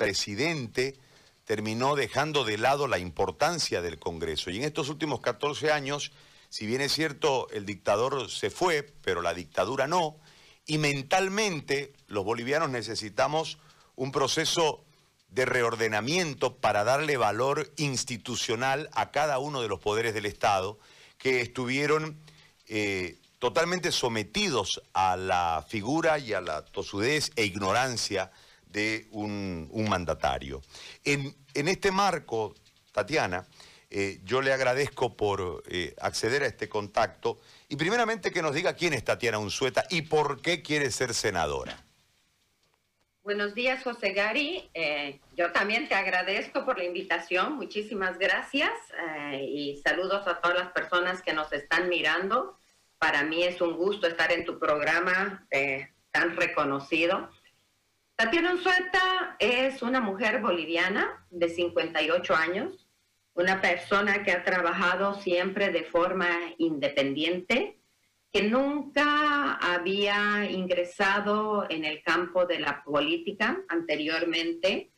presidente terminó dejando de lado la importancia del Congreso. Y en estos últimos 14 años, si bien es cierto, el dictador se fue, pero la dictadura no, y mentalmente los bolivianos necesitamos un proceso de reordenamiento para darle valor institucional a cada uno de los poderes del Estado que estuvieron eh, totalmente sometidos a la figura y a la tosudez e ignorancia de un, mandatario. En, este marco, Tatiana, eh, yo le agradezco por eh, acceder a este contacto y primeramente que nos diga quién es Tatiana Unzueta y por qué quiere ser senadora. Buenos días, José Gary. Eh, yo también te agradezco por la invitación. Muchísimas gracias y saludos a todas las personas que nos están mirando. Para mí es un gusto estar en tu programa tan reconocido. Tatiana Unzueta es una mujer boliviana de 58 años, una persona que ha trabajado siempre de forma independiente, que nunca había ingresado en el campo de la política anteriormente.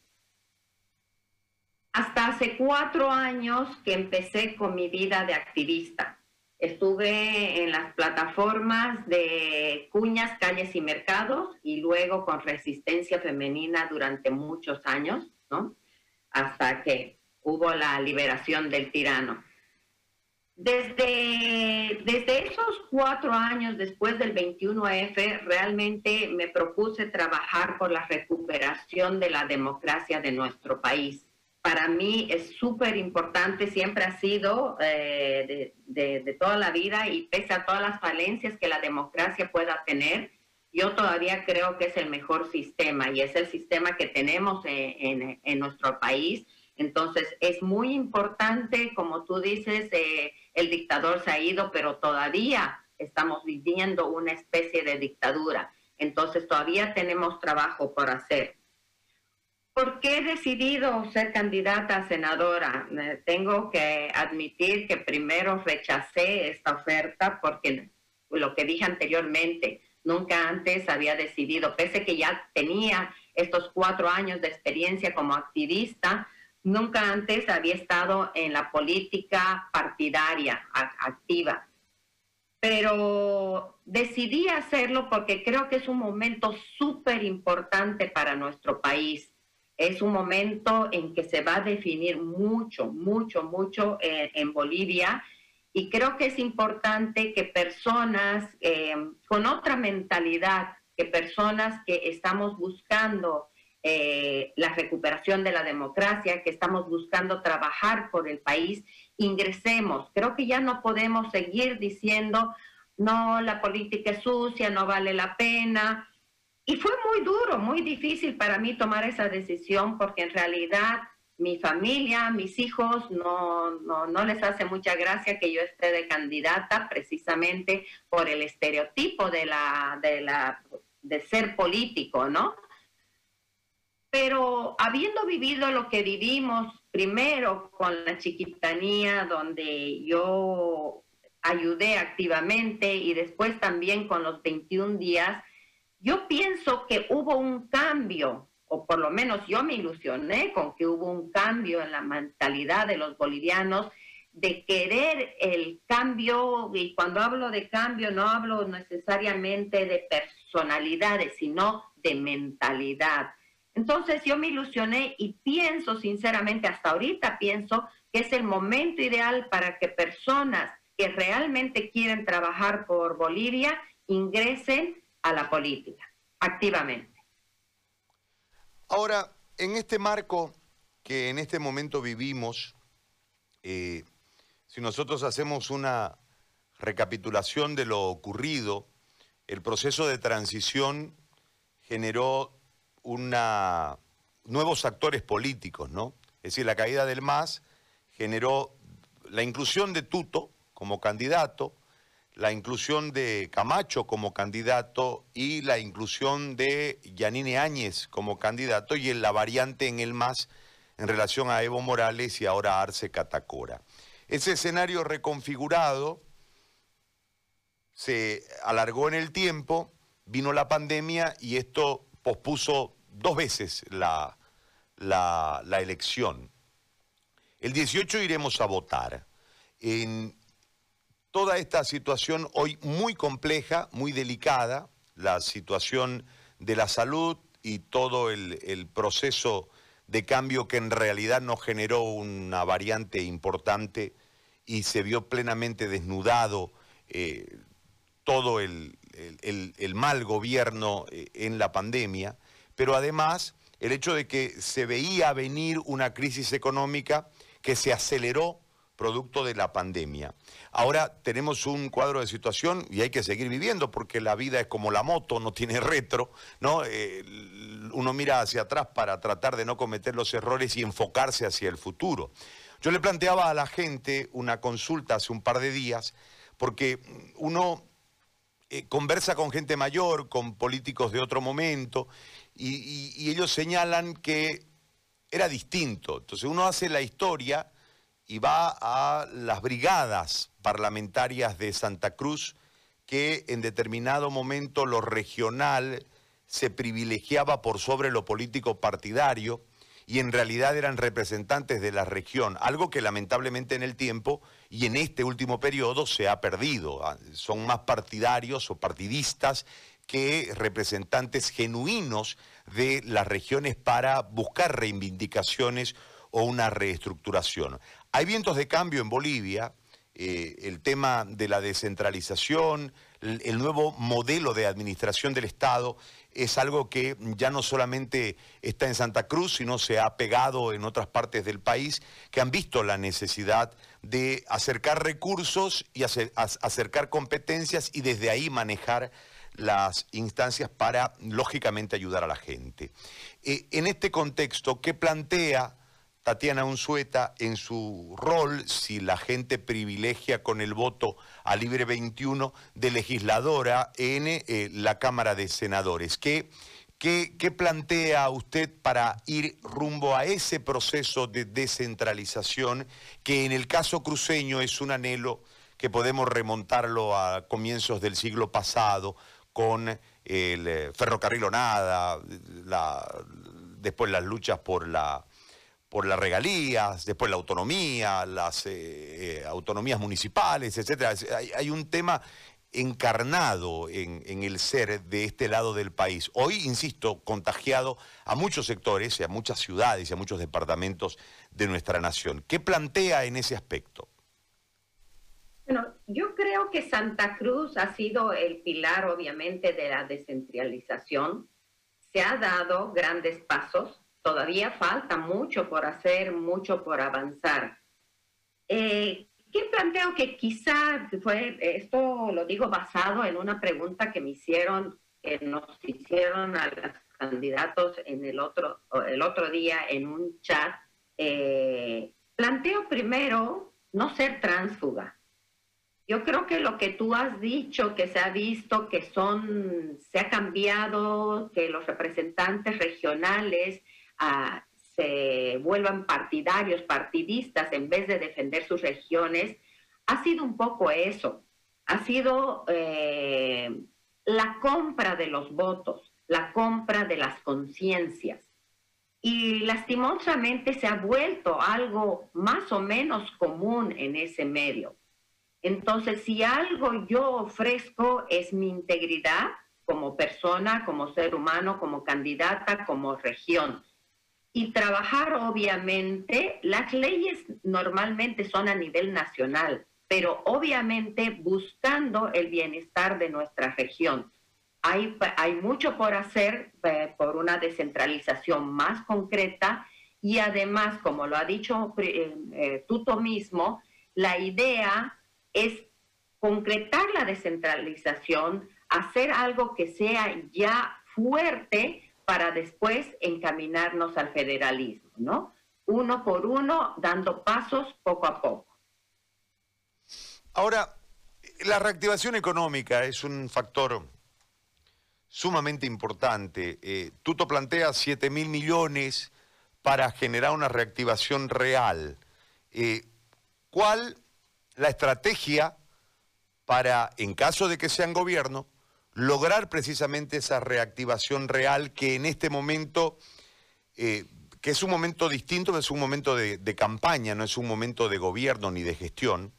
Hasta hace cuatro años que empecé con mi vida de activista. Estuve en las plataformas de cuñas, calles y mercados y luego con resistencia femenina durante muchos años, ¿no? Hasta que hubo la liberación del tirano. Desde, desde esos cuatro años después del 21F, realmente me propuse trabajar por la recuperación de la democracia de nuestro país para mí es súper importante, siempre ha sido eh, de, toda la vida y pese a todas las falencias que la democracia pueda tener, yo todavía creo que es el mejor sistema y es el sistema que tenemos en, nuestro país. Entonces es muy importante, como tú dices, eh, el dictador se ha ido, pero todavía estamos viviendo una especie de dictadura. Entonces todavía tenemos trabajo por hacer. ¿Por qué he decidido ser candidata a senadora? Tengo que admitir que primero rechacé esta oferta porque lo que dije anteriormente, nunca antes había decidido, pese que ya tenía estos cuatro años de experiencia como activista, nunca antes había estado en la política partidaria activa. Pero decidí hacerlo porque creo que es un momento súper importante para nuestro país es un momento en que se va a definir mucho, mucho, mucho eh, en Bolivia y creo que es importante que personas eh, con otra mentalidad, que personas que estamos buscando eh, la recuperación de la democracia, que estamos buscando trabajar por el país, ingresemos. Creo que ya no podemos seguir diciendo, no, la política es sucia, no vale la pena, y fue muy duro, muy difícil para mí tomar esa decisión porque en realidad mi familia, mis hijos, no, no, les hace mucha gracia que yo esté de candidata precisamente por el estereotipo de, la, de, la, de ser político, ¿no? Pero habiendo vivido lo que vivimos primero con la chiquitanía, donde yo ayudé activamente y después también con los 21 días, yo pienso que hubo un cambio, o por lo menos yo me ilusioné con que hubo un cambio en la mentalidad de los bolivianos de querer el cambio, y cuando hablo de cambio no hablo necesariamente de personalidades, sino de mentalidad. Entonces yo me ilusioné y pienso sinceramente, hasta ahorita pienso que es el momento ideal para que personas que realmente quieren trabajar por Bolivia ingresen a la política, activamente. Ahora, en este marco que en este momento vivimos, eh, si nosotros hacemos una recapitulación de lo ocurrido, el proceso de transición generó una, nuevos actores políticos, ¿no? Es decir, la caída del MAS generó la inclusión de Tuto como candidato, la inclusión de Camacho como candidato y la inclusión de Yanine Áñez como candidato y en la variante en el MAS en relación a Evo Morales y ahora Arce Catacora. Ese escenario reconfigurado se alargó en el tiempo, vino la pandemia y esto pospuso dos veces la, la, la elección. El 18 iremos a votar. En toda esta situación hoy muy compleja, muy delicada, la situación de la salud y todo el, proceso de cambio que en realidad nos generó una variante importante y se vio plenamente desnudado eh, todo el, mal gobierno eh, en la pandemia, pero además el hecho de que se veía venir una crisis económica que se aceleró producto de la pandemia. Ahora tenemos un cuadro de situación y hay que seguir viviendo porque la vida es como la moto, no tiene retro, ¿no? Eh, uno mira hacia atrás para tratar de no cometer los errores y enfocarse hacia el futuro. Yo le planteaba a la gente una consulta hace un par de días porque uno eh, conversa con gente mayor, con políticos de otro momento y ellos señalan que era distinto. Entonces uno hace la historia y va a las brigadas parlamentarias de Santa Cruz, que en determinado momento lo regional se privilegiaba por sobre lo político partidario y en realidad eran representantes de la región, algo que lamentablemente en el tiempo y en este último periodo se ha perdido. Ah, son más partidarios o partidistas que representantes genuinos de las regiones para buscar reivindicaciones o una reestructuración. Hay vientos de cambio en Bolivia, eh, el tema de la descentralización, el, nuevo modelo de administración del Estado es algo que ya no solamente está en Santa Cruz, sino se ha pegado en otras partes del país que han visto la necesidad de acercar recursos y acercar competencias y desde ahí manejar las instancias para, lógicamente, ayudar a la gente. Eh, en este contexto, ¿qué plantea Tatiana Unzueta en su rol, si la gente privilegia con el voto a libre 21 de legisladora en eh, la Cámara de Senadores. ¿Qué, qué plantea usted para ir rumbo a ese proceso de descentralización que en el caso cruceño es un anhelo que podemos remontarlo a comienzos del siglo pasado con el eh, ferrocarril o nada, después las luchas por la por las regalías, después la autonomía, las eh, eh, autonomías municipales, etcétera. Hay, un tema encarnado en, el ser de este lado del país. Hoy, insisto, contagiado a muchos sectores, a muchas ciudades y a muchos departamentos de nuestra nación. ¿Qué plantea en ese aspecto? Bueno, yo creo que Santa Cruz ha sido el pilar, obviamente, de la descentralización. Se ha dado grandes pasos todavía falta mucho por hacer, mucho por avanzar. Eh, ¿Qué planteo que quizá fue, esto lo digo basado en una pregunta que me hicieron, que nos hicieron a los candidatos en el otro, el otro día en un chat? Eh, planteo primero no ser transfuga. Yo creo que lo que tú has dicho, que se ha visto, que son, se ha cambiado, que los representantes regionales se vuelvan partidarios, partidistas, en vez de defender sus regiones, ha sido un poco eso. Ha sido eh, la compra de los votos, la compra de las conciencias. Y lastimosamente se ha vuelto algo más o menos común en ese medio. Entonces, si algo yo ofrezco es mi integridad como persona, como ser humano, como candidata, como región, y trabajar obviamente, las leyes normalmente son a nivel nacional, pero obviamente buscando el bienestar de nuestra región. Hay, hay mucho por hacer eh, por una descentralización más concreta y además, como lo ha dicho eh, eh, Tuto mismo, la idea es concretar la descentralización, hacer algo que sea ya fuerte para después encaminarnos al federalismo, ¿no? Uno por uno, dando pasos poco a poco. Ahora, la reactivación económica es un factor sumamente importante. Eh, Tuto plantea 7 mil millones para generar una reactivación real. Eh, ¿Cuál la estrategia para, en caso de que sean gobierno, lograr precisamente esa reactivación real que en este momento eh, que es un momento distinto, es un momento de, campaña, no es un momento de gobierno ni de gestión.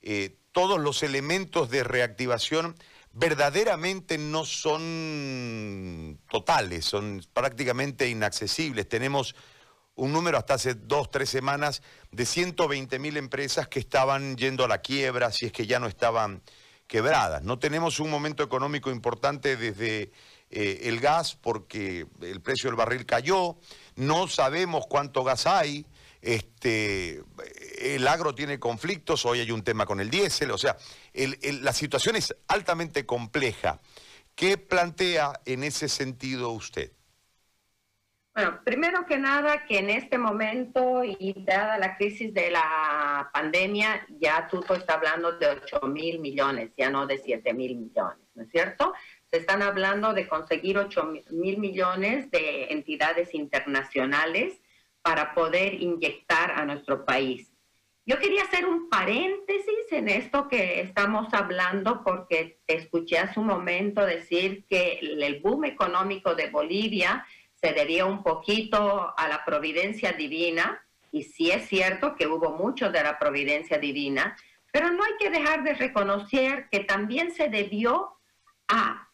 Eh, todos los elementos de reactivación verdaderamente no son totales, son prácticamente inaccesibles. Tenemos un número hasta hace dos, tres semanas de 120 mil empresas que estaban yendo a la quiebra, si es que ya no estaban quebradas. No tenemos un momento económico importante desde eh, el gas porque el precio del barril cayó, no sabemos cuánto gas hay, este, el agro tiene conflictos, hoy hay un tema con el diésel, o sea, la situación es altamente compleja. ¿Qué plantea en ese sentido usted? Bueno, primero que nada, que en este momento y dada la crisis de la pandemia, ya Tuto está hablando de 8 mil millones, ya no de 7 mil millones, ¿no es cierto? Se están hablando de conseguir 8 mil millones de entidades internacionales para poder inyectar a nuestro país. Yo quería hacer un paréntesis en esto que estamos hablando porque escuché hace un momento decir que el boom económico de Bolivia se debía un poquito a la providencia divina, y sí es cierto que hubo mucho de la providencia divina, pero no hay que dejar de reconocer que también se debió a,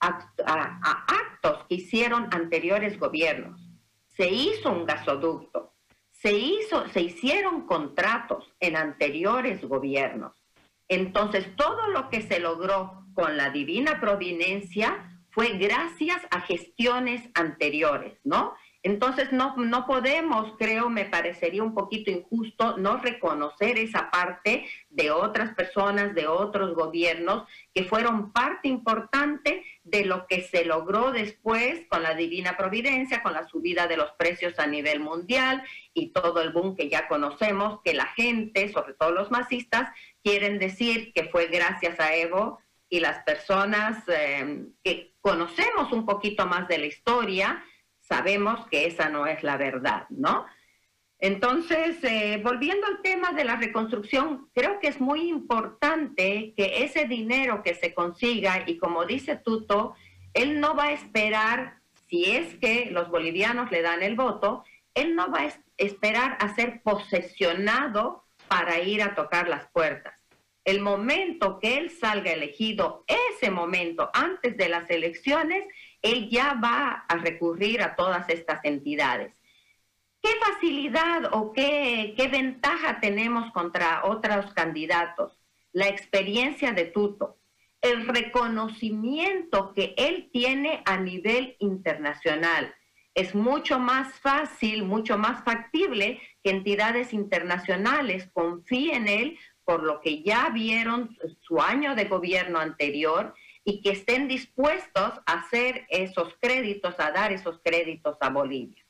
actos que hicieron anteriores gobiernos. Se hizo un gasoducto, se, hizo, se hicieron contratos en anteriores gobiernos. Entonces, todo lo que se logró con la divina providencia fue gracias a gestiones anteriores, ¿no? Entonces no, no podemos, creo, me parecería un poquito injusto no reconocer esa parte de otras personas, de otros gobiernos que fueron parte importante de lo que se logró después con la divina providencia, con la subida de los precios a nivel mundial y todo el boom que ya conocemos, que la gente, sobre todo los masistas, quieren decir que fue gracias a Evo y las personas eh, que conocemos un poquito más de la historia, sabemos que esa no es la verdad, ¿no? Entonces, eh, volviendo al tema de la reconstrucción, creo que es muy importante que ese dinero que se consiga, y como dice Tuto, él no va a esperar, si es que los bolivianos le dan el voto, él no va a esperar a ser posesionado para ir a tocar las puertas el momento que él salga elegido, ese momento antes de las elecciones, él ya va a recurrir a todas estas entidades. ¿Qué facilidad o qué, qué ventaja tenemos contra otros candidatos? La experiencia de Tuto, el reconocimiento que él tiene a nivel internacional. Es mucho más fácil, mucho más factible que entidades internacionales confíen en él por lo que ya vieron su año de gobierno anterior y que estén dispuestos a hacer esos créditos, a dar esos créditos a Bolivia.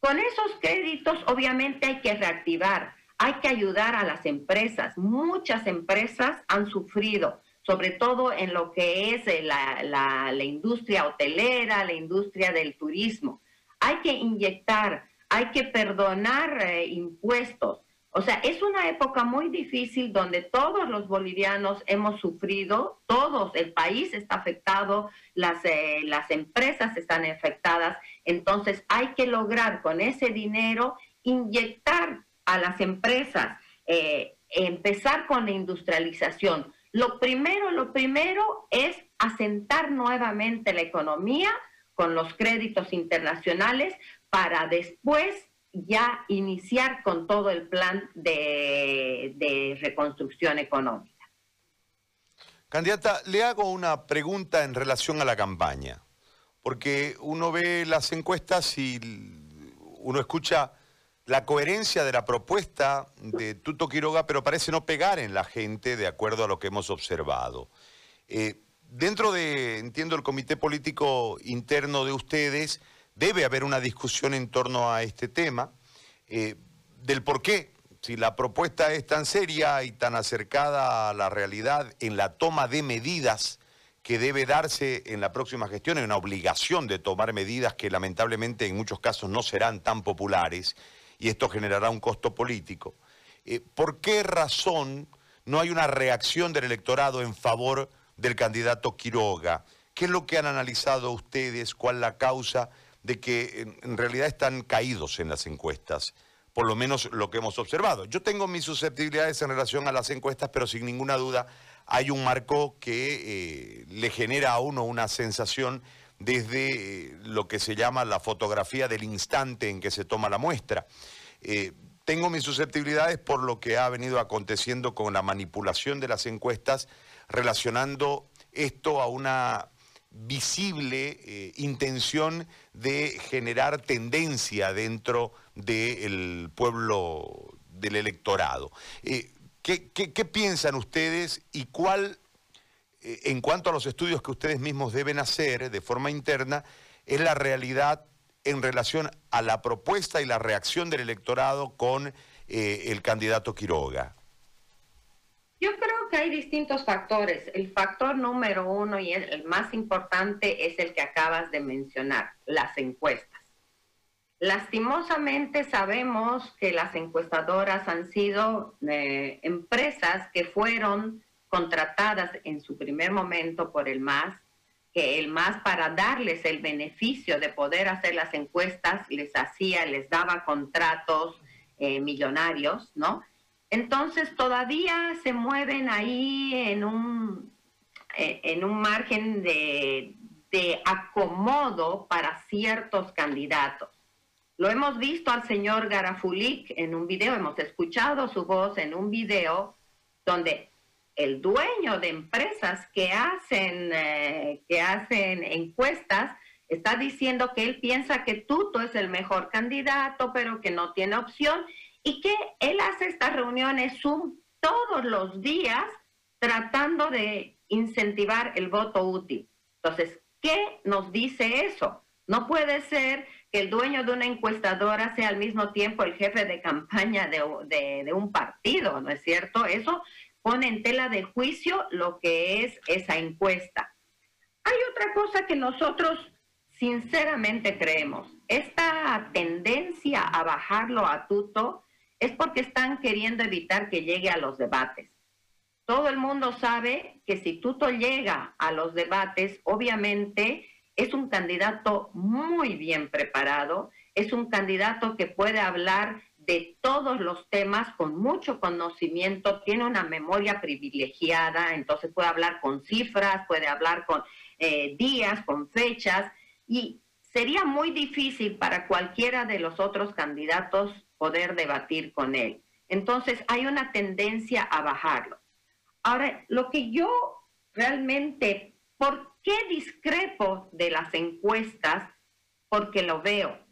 Con esos créditos obviamente hay que reactivar, hay que ayudar a las empresas. Muchas empresas han sufrido, sobre todo en lo que es la, industria hotelera, la industria del turismo. Hay que inyectar, hay que perdonar eh, impuestos o sea, es una época muy difícil donde todos los bolivianos hemos sufrido, todos, el país está afectado, las, eh, las empresas están afectadas, entonces hay que lograr con ese dinero inyectar a las empresas, eh, empezar con la industrialización. Lo primero, lo primero es asentar nuevamente la economía con los créditos internacionales para después ya iniciar con todo el plan de, reconstrucción económica. Candidata, le hago una pregunta en relación a la campaña, porque uno ve las encuestas y uno escucha la coherencia de la propuesta de Tuto Quiroga, pero parece no pegar en la gente de acuerdo a lo que hemos observado. Eh, dentro de, entiendo, el comité político interno de ustedes, debe haber una discusión en torno a este tema, eh, del por qué, si la propuesta es tan seria y tan acercada a la realidad en la toma de medidas que debe darse en la próxima gestión, hay una obligación de tomar medidas que lamentablemente en muchos casos no serán tan populares y esto generará un costo político. Eh, ¿Por qué razón no hay una reacción del electorado en favor del candidato Quiroga? ¿Qué es lo que han analizado ustedes? ¿Cuál la causa? De que en realidad están caídos en las encuestas, por lo menos lo que hemos observado. Yo tengo mis susceptibilidades en relación a las encuestas, pero sin ninguna duda hay un marco que eh, le genera a uno una sensación desde eh, lo que se llama la fotografía del instante en que se toma la muestra. Eh, tengo mis susceptibilidades por lo que ha venido aconteciendo con la manipulación de las encuestas, relacionando esto a una visible eh, intención de generar tendencia dentro del pueblo, del electorado. ¿qué, piensan ustedes y cuál, en cuanto a los estudios que ustedes mismos deben hacer de forma interna, es la realidad en relación a la propuesta y la reacción del electorado con eh, el candidato Quiroga? Yo creo que hay distintos factores. El factor número uno y el, más importante es el que acabas de mencionar, las encuestas. Lastimosamente sabemos que las encuestadoras han sido eh, empresas que fueron contratadas en su primer momento por el MAS que el MAS para darles el beneficio de poder hacer las encuestas les hacía, les daba contratos eh, millonarios, ¿no? Entonces todavía se mueven ahí en un, eh, en un margen de, de acomodo para ciertos candidatos. Lo hemos visto al señor Garafulik en un video, hemos escuchado su voz en un video donde el dueño de empresas que hacen, eh, que hacen encuestas está diciendo que él piensa que Tuto es el mejor candidato, pero que no tiene opción y que él hace estas reuniones Zoom todos los días tratando de incentivar el voto útil. Entonces, ¿qué nos dice eso? No puede ser que el dueño de una encuestadora sea al mismo tiempo el jefe de campaña de, de, un partido, ¿no es cierto? Eso pone en tela de juicio lo que es esa encuesta. Hay otra cosa que nosotros sinceramente creemos. Esta tendencia a bajarlo a tuto es porque están queriendo evitar que llegue a los debates. Todo el mundo sabe que si Tuto llega a los debates, obviamente es un candidato muy bien preparado, es un candidato que puede hablar de todos los temas con mucho conocimiento, tiene una memoria privilegiada, entonces puede hablar con cifras, puede hablar con eh, días, con fechas, y sería muy difícil para cualquiera de los otros candidatos poder debatir con él. Entonces hay una tendencia a bajarlo. Ahora, lo que yo realmente, ¿por qué discrepo de las encuestas? Porque lo veo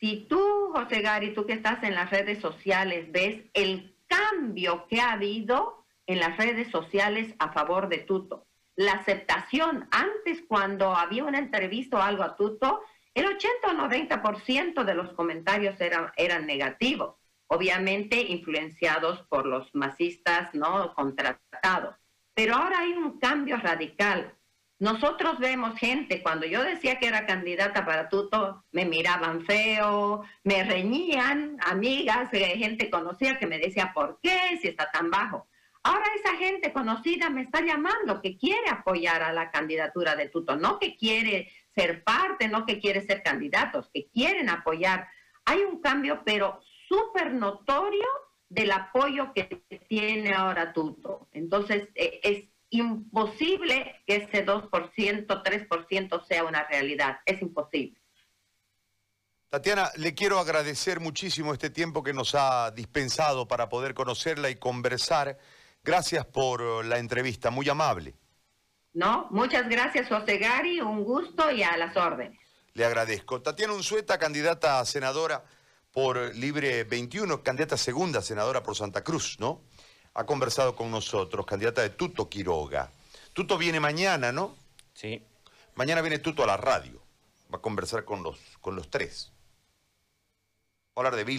si tú, José Gary, tú que estás en las redes sociales, ves el cambio que ha habido en las redes sociales a favor de Tuto, la aceptación, antes cuando había una entrevista o algo a Tuto, el 80 o 90% de los comentarios eran, eran negativos, obviamente influenciados por los masistas no contratados. Pero ahora hay un cambio radical. Nosotros vemos gente, cuando yo decía que era candidata para Tuto, me miraban feo, me reñían, amigas, eh, gente conocida que me decía, ¿por qué? Si está tan bajo. Ahora esa gente conocida me está llamando que quiere apoyar a la candidatura de Tuto, no que quiere ser parte, no que quiere ser candidatos, que quieren apoyar. Hay un cambio, pero súper notorio del apoyo que tiene ahora Tuto. Entonces, eh, es imposible que ese 2%, 3% sea una realidad. Es imposible. Tatiana, le quiero agradecer muchísimo este tiempo que nos ha dispensado para poder conocerla y conversar. Gracias por la entrevista, muy amable. No, muchas gracias, José Gary, un gusto y a las órdenes. Le agradezco. Tatiana Unzueta, candidata a senadora por Libre 21, candidata segunda senadora por Santa Cruz, ¿no? ha conversado con nosotros, candidata de Tuto Quiroga. Tuto viene mañana, ¿no? Sí. Mañana viene Tuto a la radio. Va a conversar con los, con los tres. Va a hablar de Bill